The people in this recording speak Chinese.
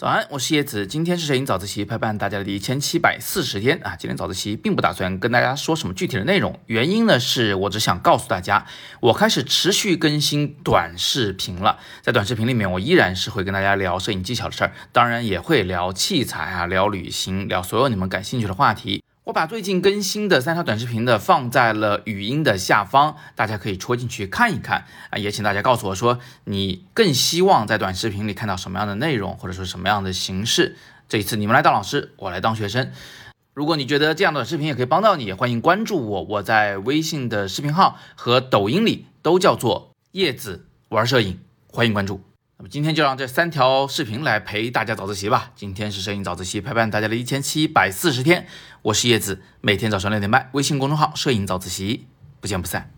早安，我是叶子，今天是摄影早自习陪伴大家的第一千七百四十天啊。今天早自习并不打算跟大家说什么具体的内容，原因呢是我只想告诉大家，我开始持续更新短视频了。在短视频里面，我依然是会跟大家聊摄影技巧的事儿，当然也会聊器材啊，聊旅行，聊所有你们感兴趣的话题。我把最近更新的三条短视频的放在了语音的下方，大家可以戳进去看一看啊。也请大家告诉我说，你更希望在短视频里看到什么样的内容，或者说什么样的形式。这一次你们来当老师，我来当学生。如果你觉得这样的视频也可以帮到你，欢迎关注我。我在微信的视频号和抖音里都叫做叶子玩摄影，欢迎关注。今天就让这三条视频来陪大家早自习吧。今天是摄影早自习陪伴大家的一千七百四十天，我是叶子，每天早上六点半，微信公众号“摄影早自习”，不见不散。